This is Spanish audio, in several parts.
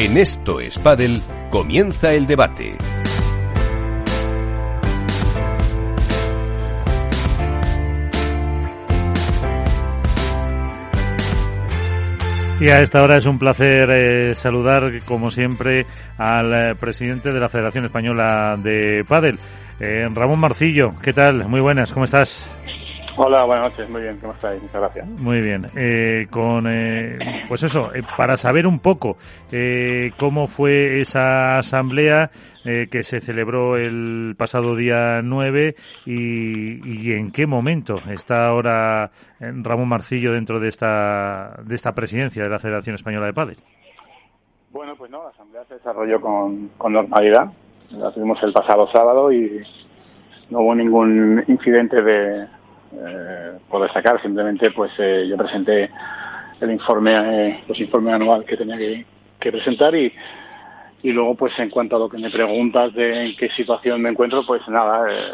En Esto es Padel comienza el debate. Y a esta hora es un placer eh, saludar, como siempre, al eh, presidente de la Federación Española de Padel, eh, Ramón Marcillo. ¿Qué tal? Muy buenas, ¿cómo estás? Hola, buenas noches, muy bien, ¿cómo estáis? Muchas gracias. Muy bien, eh, con, eh, pues eso, eh, para saber un poco eh, cómo fue esa asamblea eh, que se celebró el pasado día 9 y, y en qué momento está ahora Ramón Marcillo dentro de esta, de esta presidencia de la Federación Española de Padel. Bueno, pues no, la asamblea se desarrolló con, con normalidad. La tuvimos el pasado sábado y no hubo ningún incidente de, eh, por destacar. Simplemente, pues eh, yo presenté el informe, eh, los informes anual que tenía que, presentar y, y luego, pues en cuanto a lo que me preguntas de en qué situación me encuentro, pues nada, eh,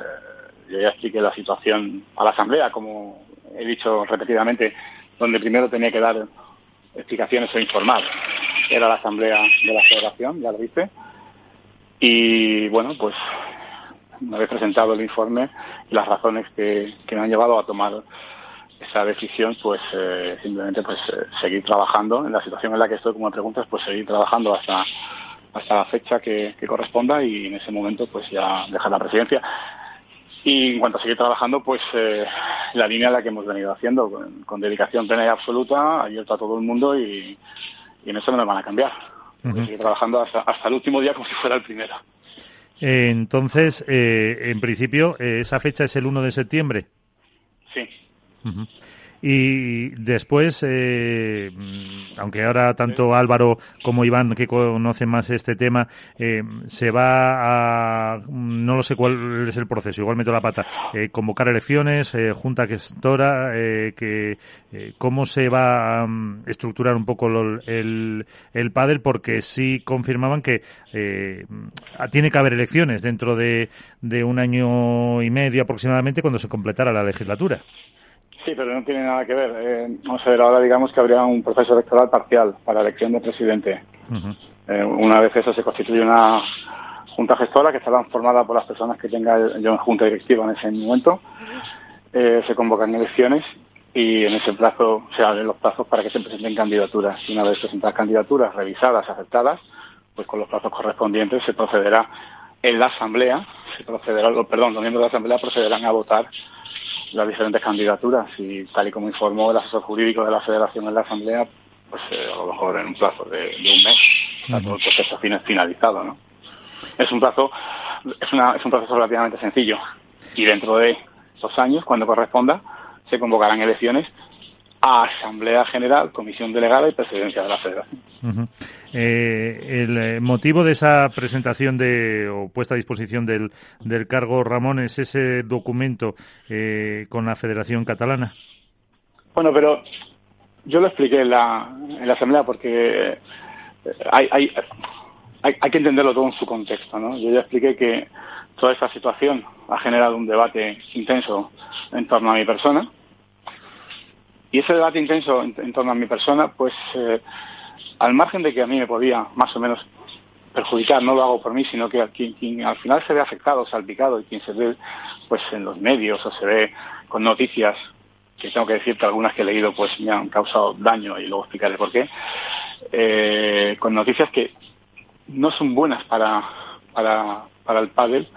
yo ya expliqué la situación a la asamblea, como he dicho repetidamente, donde primero tenía que dar explicaciones o informar. Era la asamblea de la federación, ya lo viste. Y bueno, pues una vez presentado el informe y las razones que, que me han llevado a tomar esa decisión, pues eh, simplemente pues eh, seguir trabajando en la situación en la que estoy, como me preguntas, pues seguir trabajando hasta hasta la fecha que, que corresponda y en ese momento pues ya dejar la presidencia. Y en cuanto a seguir trabajando, pues eh, la línea en la que hemos venido haciendo, con, con dedicación plena y absoluta, abierto a todo el mundo y, y en eso no me van a cambiar. Uh -huh. Seguir trabajando hasta, hasta el último día como si fuera el primero. Eh, entonces, eh, en principio, eh, esa fecha es el 1 de septiembre. Sí. Uh -huh. Y después, eh, aunque ahora tanto Álvaro como Iván, que conocen más este tema, eh, se va a, no lo sé cuál es el proceso, igual meto la pata, eh, convocar elecciones, eh, junta gestora, eh, que, cómo se va a um, estructurar un poco lo, el, el pádel, porque sí confirmaban que eh, tiene que haber elecciones dentro de, de un año y medio aproximadamente cuando se completara la legislatura. Sí, pero no tiene nada que ver. Eh, vamos a ver, ahora digamos que habría un proceso electoral parcial para elección de presidente. Uh -huh. eh, una vez eso se constituye una junta gestora que estará formada por las personas que tenga yo en junta directiva en ese momento. Eh, se convocan elecciones y en ese plazo se abren los plazos para que se presenten candidaturas. Y una vez presentadas candidaturas revisadas, aceptadas, pues con los plazos correspondientes se procederá en la asamblea, se procederá, perdón, los miembros de la asamblea procederán a votar las diferentes candidaturas y tal y como informó el asesor jurídico de la federación en la asamblea, pues eh, a lo mejor en un plazo de, de un mes está todo el proceso finalizado, ¿no? Es un plazo, es, una, es un proceso relativamente sencillo y dentro de dos años, cuando corresponda, se convocarán elecciones a Asamblea General, Comisión Delegada y Presidencia de la Federación. Uh -huh. eh, el motivo de esa presentación de, o puesta a disposición del, del cargo, Ramón, es ese documento eh, con la Federación Catalana. Bueno, pero yo lo expliqué en la, en la Asamblea porque hay, hay, hay, hay que entenderlo todo en su contexto. ¿no? Yo ya expliqué que toda esta situación ha generado un debate intenso en torno a mi persona y ese debate intenso en, torno a mi persona, pues eh, al margen de que a mí me podía más o menos perjudicar, no lo hago por mí, sino que quien, al final se ve afectado, salpicado, y quien se ve pues en los medios o se ve con noticias, que tengo que decir que algunas que he leído pues me han causado daño y luego explicaré por qué, eh, con noticias que no son buenas para, para, para el pádel.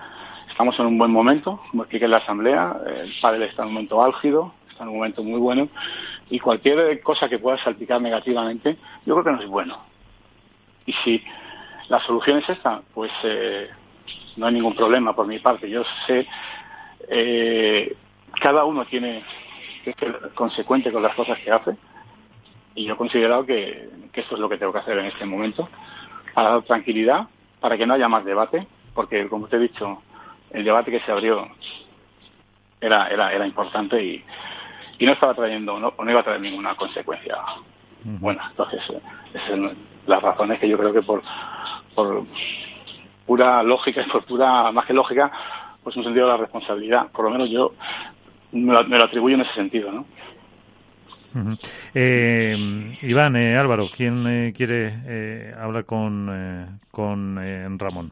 Estamos en un buen momento, como expliqué en la asamblea, el pádel está en un momento álgido, está en un momento muy bueno y cualquier cosa que pueda salpicar negativamente, yo creo que no es bueno. Y si la solución es esta, pues eh, no hay ningún problema por mi parte. Yo sé, eh, cada uno tiene que ser consecuente con las cosas que hace y yo he considerado que, que esto es lo que tengo que hacer en este momento para dar tranquilidad, para que no haya más debate, porque como te he dicho, el debate que se abrió era, era, era importante y, y no estaba trayendo, no, no iba a traer ninguna consecuencia buena. Entonces, eh, esas son las razones que yo creo que por, por pura lógica y por pura, más que lógica, pues un sentido de la responsabilidad. Por lo menos yo me lo, me lo atribuyo en ese sentido, ¿no? eh, Iván, eh, Álvaro, ¿quién quiere hablar con, con Ramón?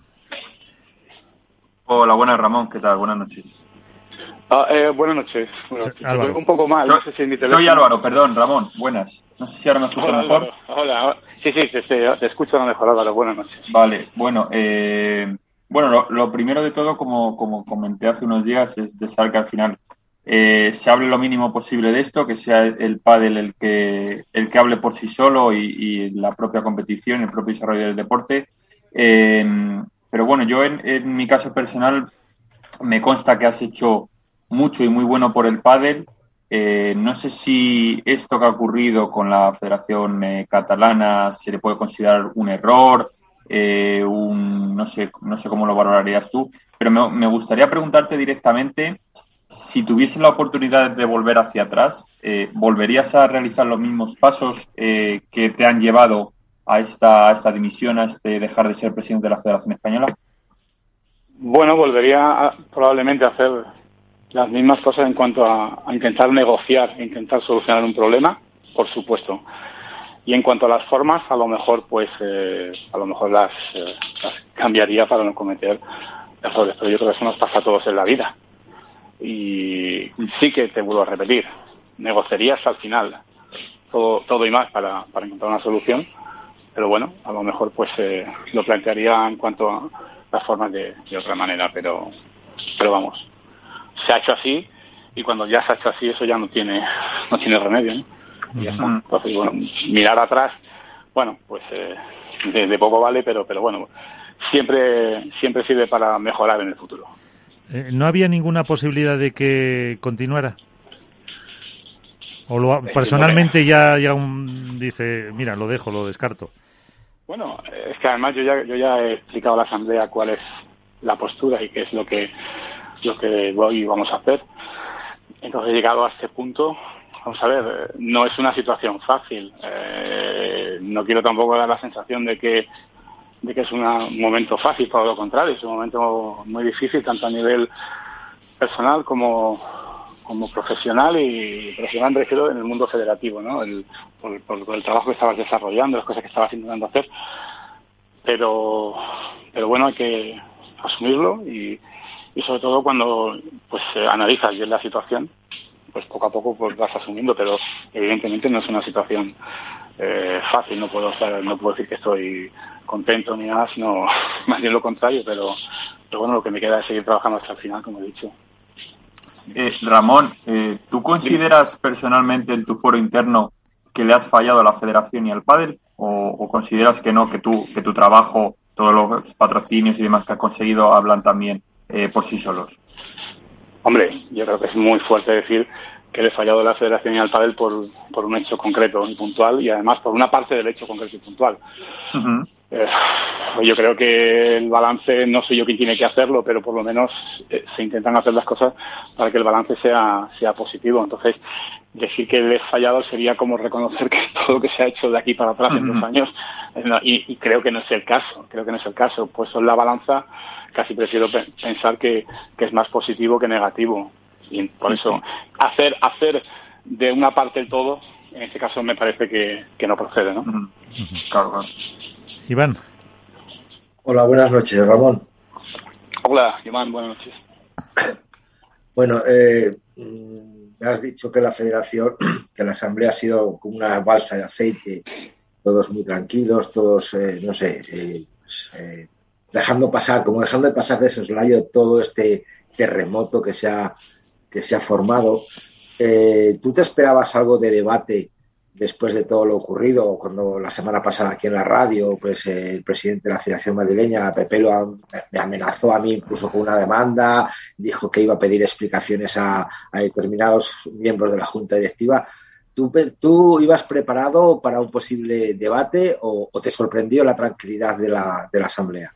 Hola, buenas Ramón, ¿qué tal? Buenas noches. Ah, buenas noches. Un poco mal. Soy, soy, Álvaro, perdón, Ramón. Buenas. No sé si ahora me escuchas mejor. Hola, sí, sí, te, te, escucho mejor, Álvaro. Buenas noches. Vale, bueno, eh, bueno, lo, primero de todo, como, como comenté hace unos días, es desear que al final eh, se hable lo mínimo posible de esto, que sea el pádel el que, el que hable por sí solo y, la propia competición, el propio desarrollo del deporte. Eh, pero bueno, yo en, en, mi caso personal me consta que has hecho mucho y muy bueno por el pádel. Eh, no sé si esto que ha ocurrido con la Federación Catalana se le puede considerar un error, eh, un, no, sé, no sé cómo lo valorarías tú, pero me, gustaría preguntarte directamente si tuviese la oportunidad de volver hacia atrás, eh, ¿volverías a realizar los mismos pasos eh, que te han llevado a esta, esta dimisión, a este dejar de ser presidente de la Federación Española? Bueno, volvería probablemente a hacer las mismas cosas en cuanto a, intentar negociar, intentar solucionar un problema, por supuesto. Y en cuanto a las formas, a lo mejor, pues, eh, a lo mejor las, eh, las, cambiaría para no cometer errores. Pero yo creo que eso nos pasa a todos en la vida. Y sí que te vuelvo a repetir, negociarías al final todo, todo y más para, para encontrar una solución. Pero bueno, a lo mejor, pues, eh, lo plantearía en cuanto a las formas de, de otra manera. Pero, pero vamos, se ha hecho así y cuando ya se ha hecho así, eso ya no tiene, no tiene remedio. ¿no? Entonces, bueno, mirar atrás, bueno, pues eh, de, poco vale, pero, pero bueno, siempre, siempre sirve para mejorar en el futuro. Eh, ¿No había ninguna posibilidad de que continuara? ¿O lo, personalmente ya, ya un, dice, mira, lo dejo, lo descarto? Bueno, es que además yo ya, yo ya he explicado a la Asamblea cuál es la postura y qué es lo que, lo que hoy vamos a hacer. Entonces, llegado a este punto, Vamos a ver, no es una situación fácil. Eh, no quiero tampoco dar la sensación de que, de que es un momento fácil, todo lo contrario, es un momento muy difícil, tanto a nivel personal como, como profesional y profesional me refiero en el mundo federativo, ¿no? El, por, el trabajo que estabas desarrollando, las cosas que estabas intentando hacer. Pero, pero bueno, hay que asumirlo y, y sobre todo cuando pues analizas bien la situación pues poco a poco pues vas asumiendo, pero evidentemente no es una situación eh, fácil, no puedo no puedo decir que estoy contento ni nada, sino más bien lo contrario, pero, pero bueno, lo que me queda es seguir trabajando hasta el final, como he dicho. Eh, Ramón, eh, ¿tú consideras personalmente en tu foro interno que le has fallado a la federación y al pádel o, consideras que no, que tu, que tu trabajo, todos los patrocinios y demás que has conseguido hablan también por sí solos? Hombre, yo creo que es muy fuerte decir que le he fallado a la Federación y al Padel por, por un hecho concreto y puntual y además por una parte del hecho concreto y puntual. Eh, yo creo que el balance, no soy yo quien tiene que hacerlo, pero por lo menos eh, se intentan hacer las cosas para que el balance sea, sea positivo. Entonces, decir que le he fallado sería como reconocer que todo lo que se ha hecho de aquí para atrás en dos años, eh, y, y, creo que no es el caso, creo que no es el caso. Pues en la balanza casi prefiero pensar que, es más positivo que negativo. Y por eso, hacer, hacer de una parte el todo, en este caso me parece que, no procede, ¿no? Claro, Iván. Hola, buenas noches, Ramón. Hola, Iván, buenas noches. Bueno, eh, me has dicho que la federación, que la asamblea ha sido como una balsa de aceite, todos muy tranquilos, todos, eh, no sé, eh, pues, eh dejando pasar, como dejando de pasar de soslayo todo este terremoto que se ha, que se ha formado. Eh, ¿Tú te esperabas algo de debate después de todo lo ocurrido? Cuando la semana pasada aquí en la radio, pues eh, el presidente de la Federación Madrileña, Pepe, lo, me amenazó a mí incluso con una demanda, dijo que iba a pedir explicaciones a, determinados miembros de la Junta Directiva. ¿Tú, ¿Tú, ibas preparado para un posible debate o, te sorprendió la tranquilidad de la, de la Asamblea?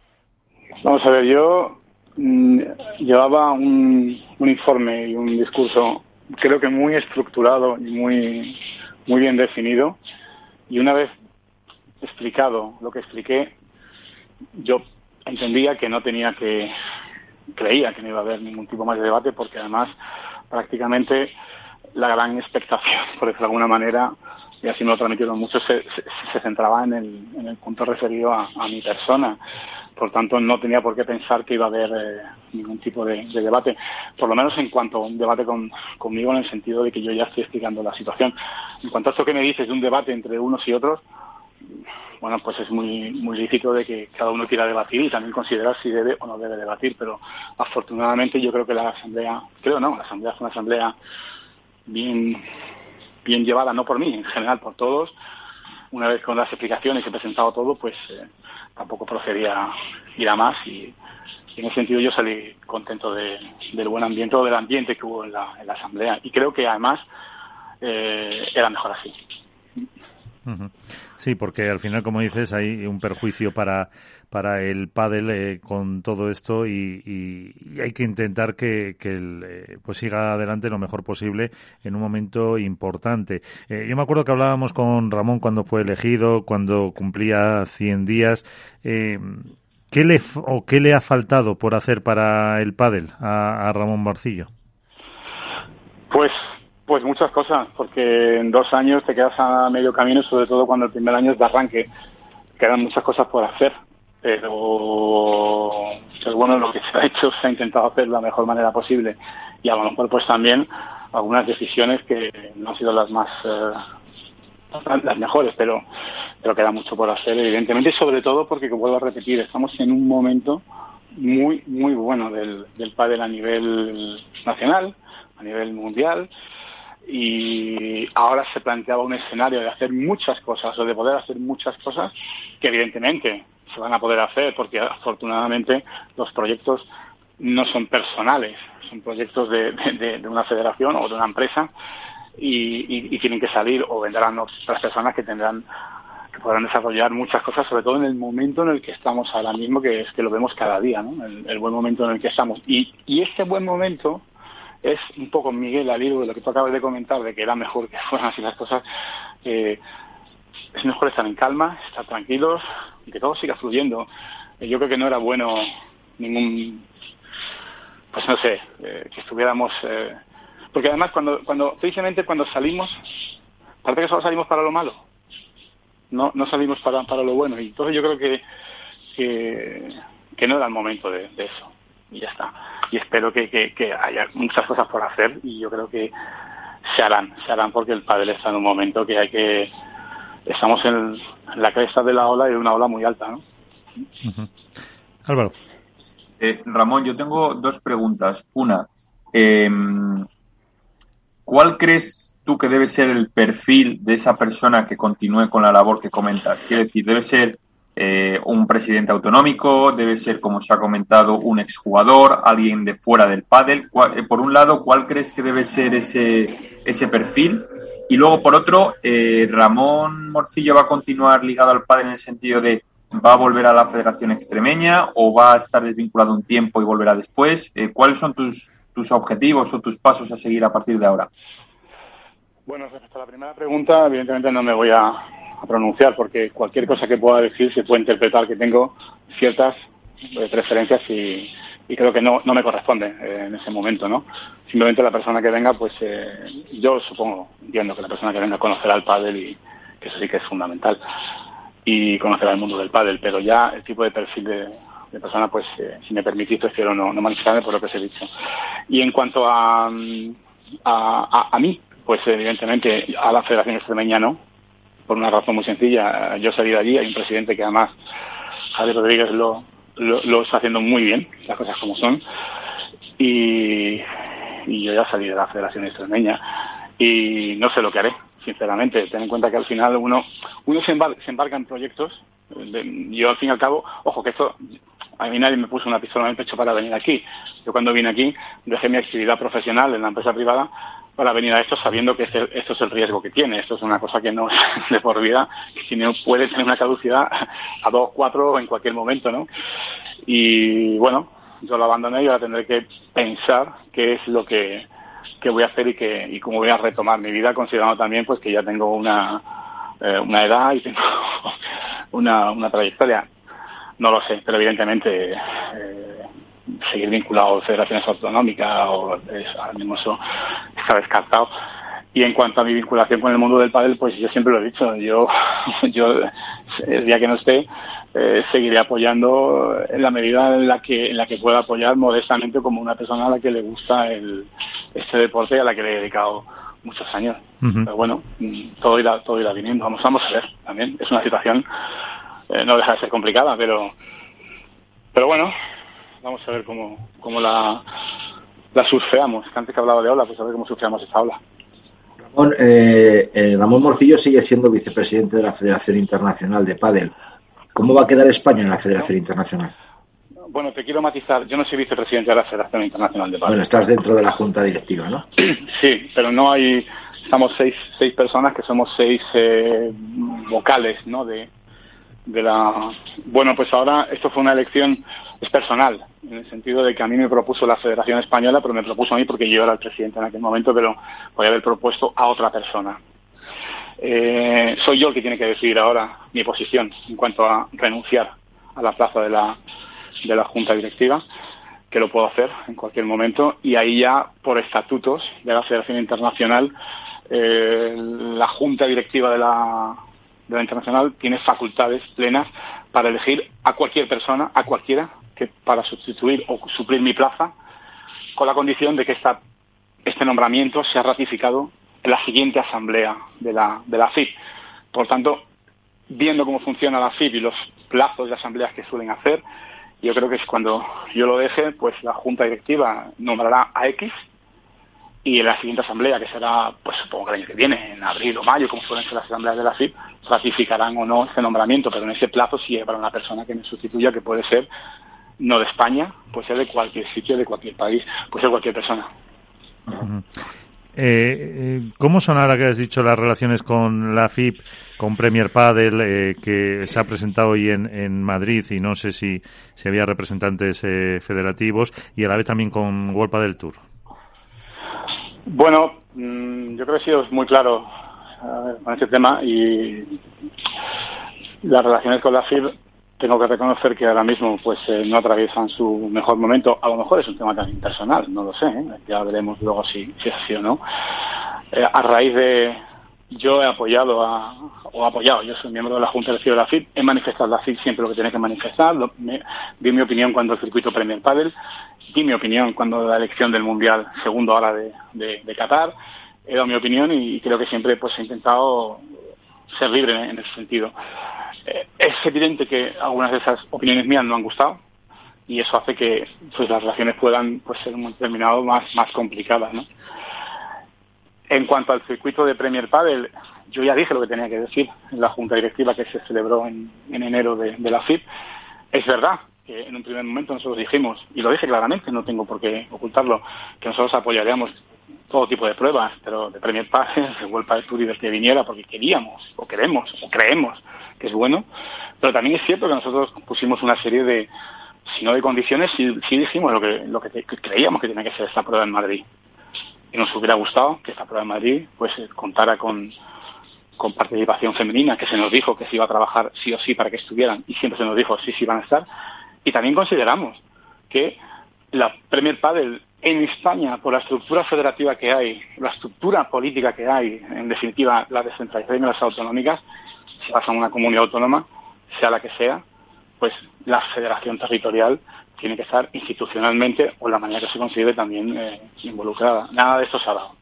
Vamos a ver, yo mm, llevaba un, informe y un discurso creo que muy estructurado y muy, muy bien definido. Y una vez explicado lo que expliqué, yo entendía que no tenía que, creía que no iba a haber ningún tipo más de debate porque además prácticamente la gran expectación, por decirlo de alguna manera, y así me lo transmitieron muchos, se, centraba en el, punto referido a, mi persona. Por tanto, no tenía por qué pensar que iba a haber eh, ningún tipo de, de, debate, por lo menos en cuanto a un debate con, conmigo en el sentido de que yo ya estoy explicando la situación. En cuanto a esto que me dices de un debate entre unos y otros, bueno, pues es muy, muy lícito de que cada uno quiera debatir y también considerar si debe o no debe debatir, pero afortunadamente yo creo que la Asamblea, creo no, la Asamblea es una Asamblea bien, bien llevada, no por mí, en general por todos. Una vez con las explicaciones he presentado todo, pues eh, tampoco procedía ir a más y, en ese sentido yo salí contento de, del buen ambiente o del ambiente que hubo en la, en la Asamblea y creo que además eh, era mejor así. Sí, porque al final, como dices, hay un perjuicio para, para el pádel eh, con todo esto y, y, hay que intentar que, el, eh, pues siga adelante lo mejor posible en un momento importante. Eh, yo me acuerdo que hablábamos con Ramón cuando fue elegido, cuando cumplía 100 días. Eh, ¿Qué le o qué le ha faltado por hacer para el pádel a, a Ramón Barcillo? Pues pues muchas cosas, porque en dos años te quedas a medio camino, sobre todo cuando el primer año es de arranque. Quedan muchas cosas por hacer, pero pues bueno, lo que se ha hecho se ha intentado hacer de la mejor manera posible y a lo mejor pues también algunas decisiones que no han sido las más eh, las mejores, pero pero queda mucho por hacer evidentemente, sobre todo porque como vuelvo a repetir, estamos en un momento muy muy bueno del del pádel a nivel nacional, a nivel mundial y ahora se planteaba un escenario de hacer muchas cosas o de poder hacer muchas cosas que evidentemente se van a poder hacer porque afortunadamente los proyectos no son personales, son proyectos de, de, una federación o de una empresa y, y, y, tienen que salir o vendrán otras personas que tendrán que podrán desarrollar muchas cosas, sobre todo en el momento en el que estamos ahora mismo, que es que lo vemos cada día, ¿no? el, el buen momento en el que estamos. Y, y este buen momento es un poco, Miguel, al de lo que tú acabas de comentar, de que era mejor que fueran así las cosas, eh, es mejor estar en calma, estar tranquilos que todo siga fluyendo. Eh, yo creo que no era bueno ningún, pues no sé, eh, que estuviéramos, eh, porque además cuando, cuando, precisamente cuando salimos, parece que solo salimos para lo malo, no, no salimos para, para lo bueno y entonces yo creo que, que, que no era el momento de, de eso y ya está. Y espero que, que, que, haya muchas cosas por hacer y yo creo que se harán, se harán porque el padre está en un momento que hay que estamos en la cresta de la ola y de una ola muy alta, ¿no? Uh -huh. Álvaro. Eh, Ramón, yo tengo dos preguntas. Una, eh, ¿cuál crees tú que debe ser el perfil de esa persona que continúe con la labor que comentas? Quiero decir, ¿debe ser eh, un presidente autonómico, debe ser, como se ha comentado, un exjugador, alguien de fuera del pádel. Eh, por un lado, ¿cuál crees que debe ser ese, ese perfil? Y luego, por otro, eh, ¿Ramón Morcillo va a continuar ligado al pádel en el sentido de va a volver a la Federación Extremeña o va a estar desvinculado un tiempo y volverá después? ¿Cuáles son tus, tus objetivos o tus pasos a seguir a partir de ahora? Bueno, respecto a la primera pregunta, evidentemente no me voy a, a pronunciar porque cualquier cosa que pueda decir se puede interpretar que tengo ciertas eh, preferencias y, y, creo que no, no me corresponde eh, en ese momento, ¿no? Simplemente la persona que venga, pues eh, yo supongo, entiendo que la persona que venga conocerá el pádel y que eso sí que es fundamental y conocerá el mundo del pádel, pero ya el tipo de perfil de, persona, pues eh, si me permitís, prefiero no, no manifestarme por lo que os he dicho. Y en cuanto a, a, a, a mí, pues evidentemente a la Federación Extremeña no, por una razón muy sencilla. Yo salí de allí, hay un presidente que además, Javier Rodríguez, lo, lo, está haciendo muy bien, las cosas como son, y, y yo ya salí de la Federación Extremeña y no sé lo que haré, sinceramente. Ten en cuenta que al final uno, uno se, embarca, se embarca en proyectos, yo al fin y al cabo, ojo que esto a mí nadie me puso una pistola en el pecho para venir aquí. Yo cuando vine aquí dejé mi actividad profesional en la empresa privada para venir a esto sabiendo que este, esto es el riesgo que tiene. Esto es una cosa que no es de por vida, que si no puede tener una caducidad a dos, cuatro en cualquier momento, ¿no? Y bueno, yo lo abandoné y ahora tendré que pensar qué es lo que, que voy a hacer y, que, y cómo voy a retomar mi vida, considerando también pues que ya tengo una, eh, una edad y tengo una, una trayectoria. No lo sé, pero evidentemente eh, seguir vinculado a federaciones autonómicas o es, ahora mismo eso descartado. Y en cuanto a mi vinculación con el mundo del pádel, pues yo siempre lo he dicho, yo, yo el día que no esté, eh, seguiré apoyando en la medida en la que en la que pueda apoyar modestamente como una persona a la que le gusta el, este deporte y a la que le he dedicado muchos años. Pero bueno, todo irá, todo irá viniendo. Vamos, vamos a ver también. Es una situación, eh, no deja de ser complicada, pero, pero bueno, vamos a ver cómo, cómo la, la surfeamos. antes que hablaba de ola, pues a ver cómo surfeamos esta ola. Ramón, eh, eh, Ramón Morcillo sigue siendo vicepresidente de la Federación Internacional de Padel. ¿Cómo va a quedar España en la Federación Internacional? Bueno, te quiero matizar. Yo no soy vicepresidente de la Federación Internacional de Padel. Bueno, estás dentro de la Junta Directiva, ¿no? Sí, pero no hay... Estamos seis, seis personas que somos seis eh, vocales, ¿no? De, de la... Bueno, pues ahora esto fue una elección, es personal, en el sentido de que a mí me propuso la Federación Española, pero me propuso a mí porque yo era el presidente en aquel momento, pero podía haber propuesto a otra persona. Eh, soy yo el que tiene que decidir ahora mi posición en cuanto a renunciar a la plaza de la, de la Junta Directiva, que lo puedo hacer en cualquier momento, y ahí ya, por estatutos de la Federación Internacional, eh, la Junta Directiva de la, de la Internacional tiene facultades plenas para elegir a cualquier persona, a cualquiera, que para sustituir o suplir mi plaza, con la condición de que esta, este nombramiento sea ratificado en la siguiente asamblea de la, de la FIP. Por tanto, viendo cómo funciona la FIP y los plazos de asambleas que suelen hacer, yo creo que es cuando yo lo deje, pues la Junta Directiva nombrará a X y en la siguiente asamblea, que será, pues supongo que el año que viene, en abril o mayo, como suelen ser las asambleas de la FIP, ratificarán o no este nombramiento, pero en ese plazo sí habrá una persona que me sustituya, que puede ser no de España, puede ser de cualquier sitio, de cualquier país, puede ser cualquier persona. Eh, eh, ¿Cómo son ahora que has dicho las relaciones con la FIP, con Premier Padel, eh, que se ha presentado hoy en, Madrid y no sé si, si había representantes federativos, y a la vez también con World del Tour? Bueno, mm, yo creo que he sido muy claro con este tema y las relaciones con la FIP tengo que reconocer que ahora mismo pues eh, no atraviesan su mejor momento. A lo mejor es un tema también personal, no lo sé. ¿eh? Ya veremos luego si, si es así o no. Eh, a raíz de yo he apoyado a, o apoyado, yo soy miembro de la Junta de de la FIP, he manifestado la FIP siempre lo que tiene que manifestar, di mi opinión cuando el circuito Premier Padel, di mi opinión cuando la elección del Mundial segundo ahora de, de, Qatar, he dado mi opinión y creo que siempre pues he intentado ser libre en ese sentido. Eh, es evidente que algunas de esas opiniones mías no han gustado y eso hace que pues, las relaciones puedan pues, ser un determinado más, más complicadas. ¿no? En cuanto al circuito de Premier Padel, yo ya dije lo que tenía que decir en la junta directiva que se celebró en, enero de, la FIP. Es verdad que en un primer momento nosotros dijimos, y lo dije claramente, no tengo por qué ocultarlo, que nosotros apoyaríamos todo tipo de pruebas, pero de Premier Padel, de World Padel Tour y que viniera, porque queríamos, o queremos, o creemos que es bueno, pero también es cierto que nosotros pusimos una serie de, si no de condiciones, sí, dijimos lo que, lo que, creíamos que tenía que ser esta prueba en Madrid. Y nos hubiera gustado que esta prueba en Madrid pues eh, contara con, con participación femenina, que se nos dijo que se iba a trabajar sí o sí para que estuvieran, y siempre se nos dijo sí, sí van a estar. Y también consideramos que la Premier Padel en España, por la estructura federativa que hay, la estructura política que hay, en definitiva la descentralización de las autonómicas, si pasa en una comunidad autónoma, sea la que sea, pues la federación territorial tiene que estar institucionalmente o la manera que se considere también eh, involucrada. Nada de esto se ha dado.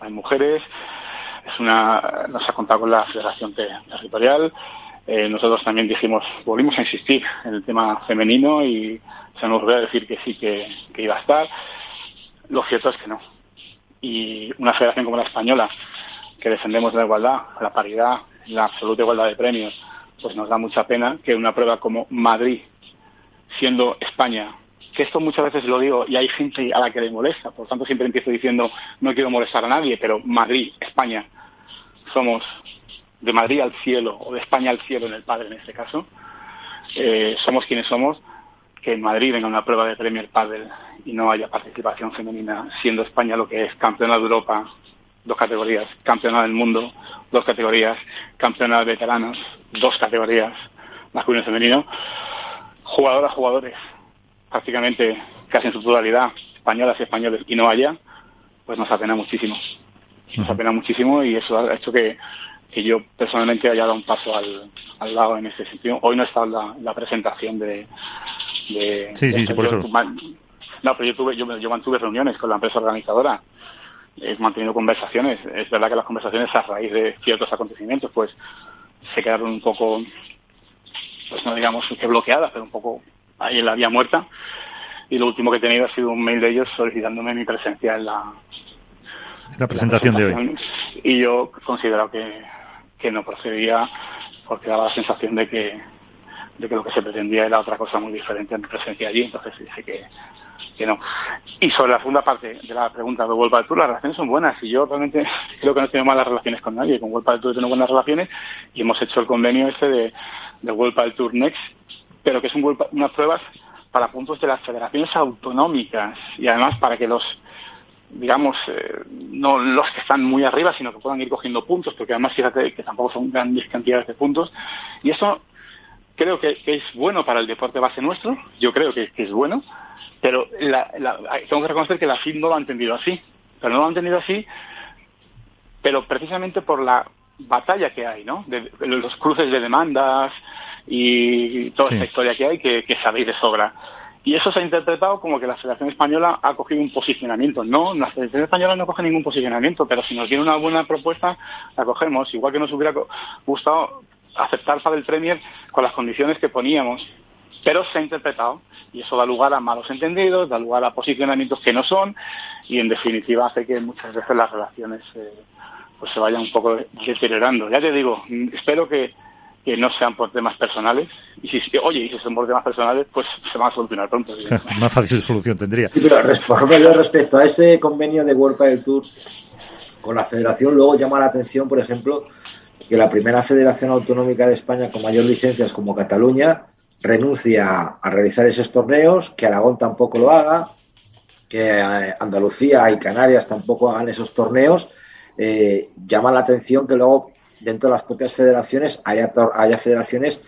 Hay mujeres, es una, nos ha contado con la federación territorial. Eh, nosotros también dijimos, volvimos a insistir en el tema femenino y se nos volvió a decir que sí que iba a estar. Lo cierto es que no. Y una federación como la española, que defendemos la igualdad, la paridad, la absoluta igualdad de premios, pues nos da mucha pena que una prueba como Madrid, siendo España, que esto muchas veces lo digo y hay gente a la que le molesta, por tanto siempre empiezo diciendo no quiero molestar a nadie, pero Madrid, España, somos de Madrid al cielo o de España al cielo en el padre en este caso, eh, somos quienes somos, que en Madrid venga una prueba de Premier Padel y no haya participación femenina, siendo España lo que es campeona de Europa, dos categorías, campeonato del mundo, dos categorías, campeonato de veteranos, dos categorías, masculino y femenino, jugadoras, jugadores, prácticamente casi en su totalidad, españolas y españoles, y no haya, pues nos apena muchísimo. Nos apena muchísimo y eso ha hecho que, que yo personalmente haya dado un paso al, al lado en ese sentido. Hoy no está la, la presentación de... de sí, sí, por eso. No, pero yo, tuve, yo, yo mantuve reuniones con la empresa organizadora he mantenido conversaciones. Es verdad que las conversaciones a raíz de ciertos acontecimientos, pues se quedaron un poco, pues no digamos que bloqueadas, pero un poco ahí en la vía muerta. Y lo último que he tenido ha sido un mail de ellos solicitándome mi presencia en la, la presentación, de hoy. Y yo considero que, que no procedía porque daba la sensación de que, de que lo que se pretendía era otra cosa muy diferente a mi presencia allí. Entonces dije que, que no. Y sobre la segunda parte de la pregunta de World Tour, las relaciones son buenas y yo realmente creo que no tengo malas relaciones con nadie. Con World Tour tengo buenas relaciones y hemos hecho el convenio este de, de World Tour Next, pero que es un unas pruebas para puntos de las federaciones autonómicas y además para que los digamos, eh, no los que están muy arriba, sino que puedan ir cogiendo puntos, porque además fíjate que tampoco son grandes cantidades de puntos. Y eso creo que, es bueno para el deporte base nuestro, yo creo que, es bueno, pero la, tengo que reconocer que la FID no lo ha entendido así, pero no lo ha entendido así, pero precisamente por la batalla que hay, ¿no? De, los cruces de demandas y toda esta historia que hay que, que sabéis de sobra. Y eso se ha interpretado como que la Federación Española ha cogido un posicionamiento. No, la Federación Española no coge ningún posicionamiento, pero si nos tiene una buena propuesta, la cogemos. Igual que nos hubiera gustado aceptar para el Premier con las condiciones que poníamos. Pero se ha interpretado y eso da lugar a malos entendidos, da lugar a posicionamientos que no son y en definitiva hace que muchas veces las relaciones eh, pues se vayan un poco deteriorando. Ya te digo, espero que, que no sean por temas personales. Y si, oye, y si son por temas personales, pues se van a solucionar pronto. Más fácil solución tendría. Sí, pero respecto a ese convenio de World del Tour con la federación, luego llama la atención, por ejemplo, que la primera federación autonómica de España con mayor licencias como Cataluña renuncia a realizar esos torneos, que Aragón tampoco lo haga, que eh, Andalucía y Canarias tampoco hagan esos torneos, eh, llama la atención que luego dentro de las propias federaciones haya, haya federaciones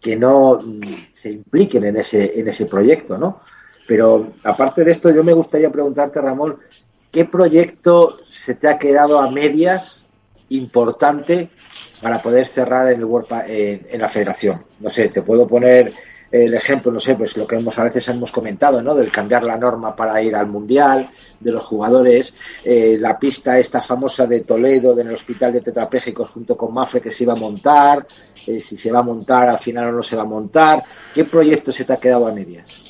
que no mm, se impliquen en ese, en ese proyecto, ¿no? Pero aparte de esto, yo me gustaría preguntarte, Ramón, ¿qué proyecto se te ha quedado a medias importante para poder cerrar en, el en, la federación. No sé, te puedo poner el ejemplo, no sé, pues lo que hemos a veces hemos comentado, ¿no? Del cambiar la norma para ir al mundial, de los jugadores, eh, la pista esta famosa de Toledo, del hospital de tetrapléjicos junto con Mafre que se iba a montar, eh, si se va a montar al final o no se va a montar. ¿Qué proyecto se te ha quedado a medias?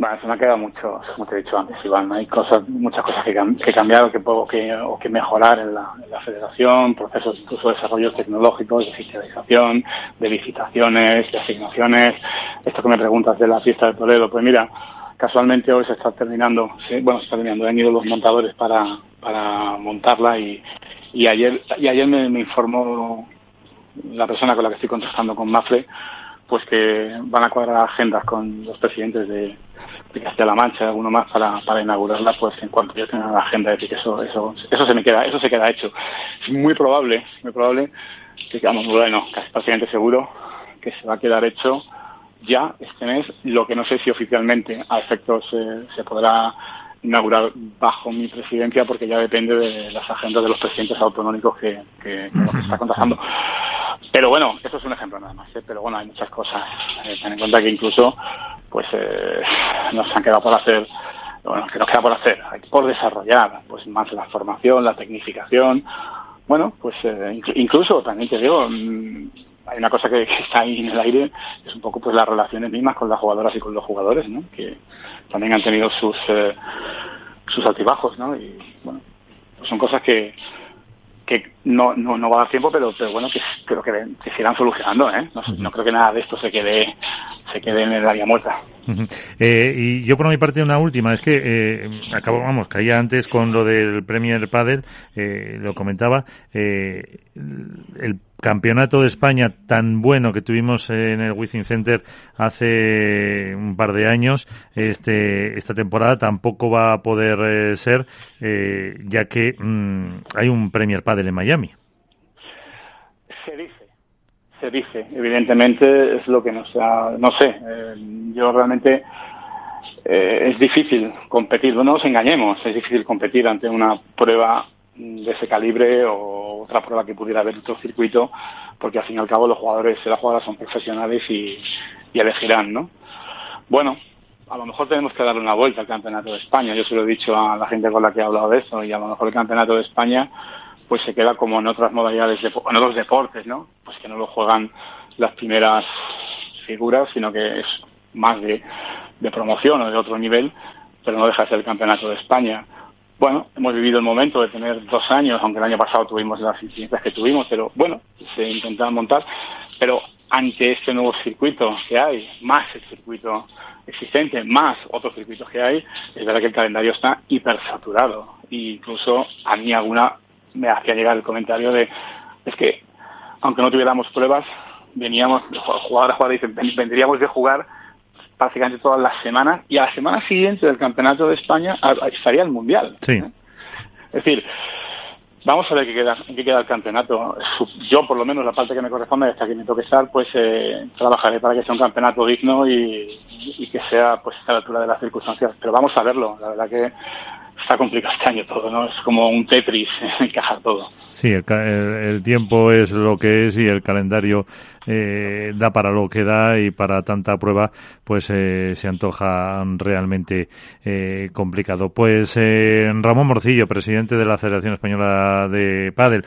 Bueno, se me ha quedado mucho, como te he dicho antes, Iván. Hay cosas, muchas cosas que, que cambiar o que, que, o que mejorar en la, federación, procesos incluso de desarrollos tecnológicos, de fiscalización, de licitaciones, de asignaciones. Esto que me preguntas de la fiesta de Toledo, pues mira, casualmente hoy se está terminando, bueno, se está terminando, han ido los montadores para, para montarla y, y ayer, y ayer me, me informó la persona con la que estoy contactando con Mafre, pues que van a cuadrar agendas con los presidentes de, de Castilla-La Mancha, alguno más para, para inaugurarla, pues en cuanto yo tenga la agenda, de que eso, eso, eso se me queda, eso se queda hecho. Es muy probable, muy probable que, digamos, bueno, casi prácticamente seguro que se va a quedar hecho ya este mes, lo que no sé si oficialmente a efectos eh, se podrá inaugurar bajo mi presidencia porque ya depende de las agendas de los presidentes autonómicos que, que, está contactando. Pero bueno, esto es un ejemplo nada más, ¿eh? pero bueno, hay muchas cosas. Eh, ten en cuenta que incluso pues eh, nos han quedado por hacer, bueno, que nos queda por hacer, por desarrollar, pues más la formación, la tecnificación. Bueno, pues eh, incluso también te digo, mm, hay una cosa que, está ahí en el aire, es un poco pues las relaciones mismas con las jugadoras y con los jugadores, ¿no? Que también han tenido sus eh, sus altibajos, ¿no? Y bueno, pues son cosas que que no, no, no va a dar tiempo, pero, pero bueno, que creo que, que se irán solucionando, ¿eh? No, no, creo que nada de esto se quede, se quede en el área muerta. Eh, y yo por mi parte una última, es que eh, acabo, vamos, caía antes con lo del Premier Padel, eh, lo comentaba, eh, el campeonato de España tan bueno que tuvimos en el Wizzing Center hace un par de años, este, esta temporada tampoco va a poder eh, ser, ya que mm, hay un Premier Padel en Miami. Se dice, se dice, evidentemente es lo que no sea, no sé, eh, yo realmente eh, es difícil competir, no nos engañemos, es difícil competir ante una prueba de ese calibre o otra prueba que pudiera haber otro circuito, porque al fin y al cabo los jugadores y las jugadoras son profesionales y, y elegirán, ¿no? Bueno, a lo mejor tenemos que darle una vuelta al Campeonato de España. Yo se lo he dicho a la gente con la que he hablado de eso y a lo mejor el Campeonato de España pues se queda como en otras modalidades, de, en otros deportes, ¿no? Pues que no lo juegan las primeras figuras, sino que es más de, de promoción o de otro nivel, pero no deja de ser el Campeonato de España. Bueno, hemos vivido el momento de tener dos años, aunque el año pasado tuvimos las incidencias que tuvimos, pero bueno, se intentaron montar. Pero ante este nuevo circuito que hay, más el circuito existente, más otros circuitos que hay, es verdad que el calendario está hipersaturado. E incluso a mí alguna me hacía llegar el comentario de, es que aunque no tuviéramos pruebas, veníamos, jugadores, jugadores dicen, vendríamos de jugar prácticamente todas las semanas y a la semana siguiente del Campeonato de España estaría el Mundial. Sí. ¿eh? Es decir, Vamos a ver qué queda, qué queda el campeonato. Yo, por lo menos, la parte que me corresponde, hasta que me toque estar, pues eh, trabajaré para que sea un campeonato digno y, y, que sea pues a la altura de las circunstancias. Pero vamos a verlo. La verdad que está complicado este año todo, ¿no? Es como un Tetris, encajar todo. Sí, el, el, tiempo es lo que es y el calendario eh, da para lo que da y para tanta prueba, pues eh, se antoja realmente eh, complicado. Pues eh, Ramón Morcillo, presidente de la Federación Española de Padel,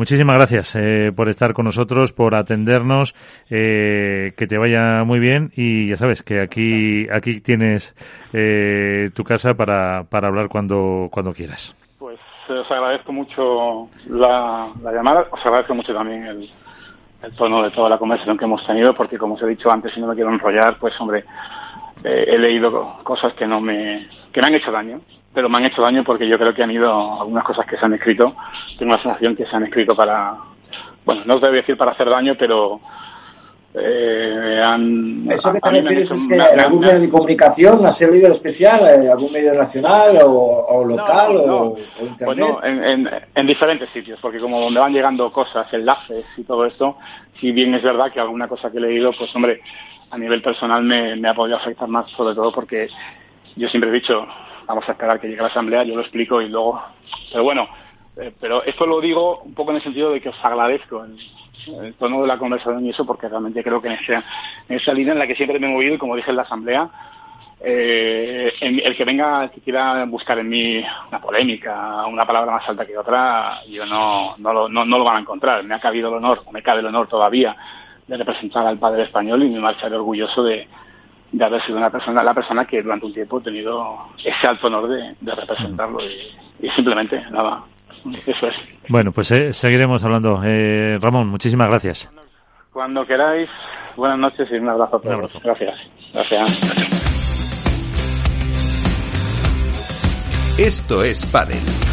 Muchísimas gracias eh, por estar con nosotros, por atendernos, eh, que te vaya muy bien y ya sabes que aquí aquí tienes eh, tu casa para, para hablar cuando cuando quieras. Pues os agradezco mucho la, la llamada, os agradezco mucho también el, el, tono de toda la conversación que hemos tenido, porque como os he dicho antes, si no me quiero enrollar, pues hombre, eh, he leído cosas que no me que me han hecho daño pero me han hecho daño porque yo creo que han ido algunas cosas que se han escrito, tengo la sensación que se han escrito para, bueno, no os debo decir para hacer daño, pero eh, han... ¿Eso que te refieres es que en algún medio de comunicación ha servido el especial, eh, algún medio nacional o, o local no, no, o, o, internet? Pues no, en, en, en, diferentes sitios, porque como donde van llegando cosas, enlaces y todo esto, si bien es verdad que alguna cosa que he leído, pues hombre, a nivel personal me, me ha podido afectar más, sobre todo porque yo siempre he dicho, vamos a esperar que llegue la asamblea, yo lo explico y luego. Pero bueno, eh, pero esto lo digo un poco en el sentido de que os agradezco el, tono de la conversación y eso, porque realmente creo que en esa, en esa línea en la que siempre me he movido y como dije en la asamblea, eh, el que venga, el que quiera buscar en mí una polémica, una palabra más alta que otra, yo no, no, lo, no, no lo van a encontrar. Me ha cabido el honor, o me cabe el honor todavía, de representar al padre español y me marcharé orgulloso de, de haber sido una persona, la persona que durante un tiempo he tenido ese alto honor de, de representarlo y, y, simplemente nada, eso es. Bueno, pues eh, seguiremos hablando. Eh, Ramón, muchísimas gracias. Cuando queráis, buenas noches y un abrazo a todos. Un abrazo. Gracias. Gracias. Esto es Padel.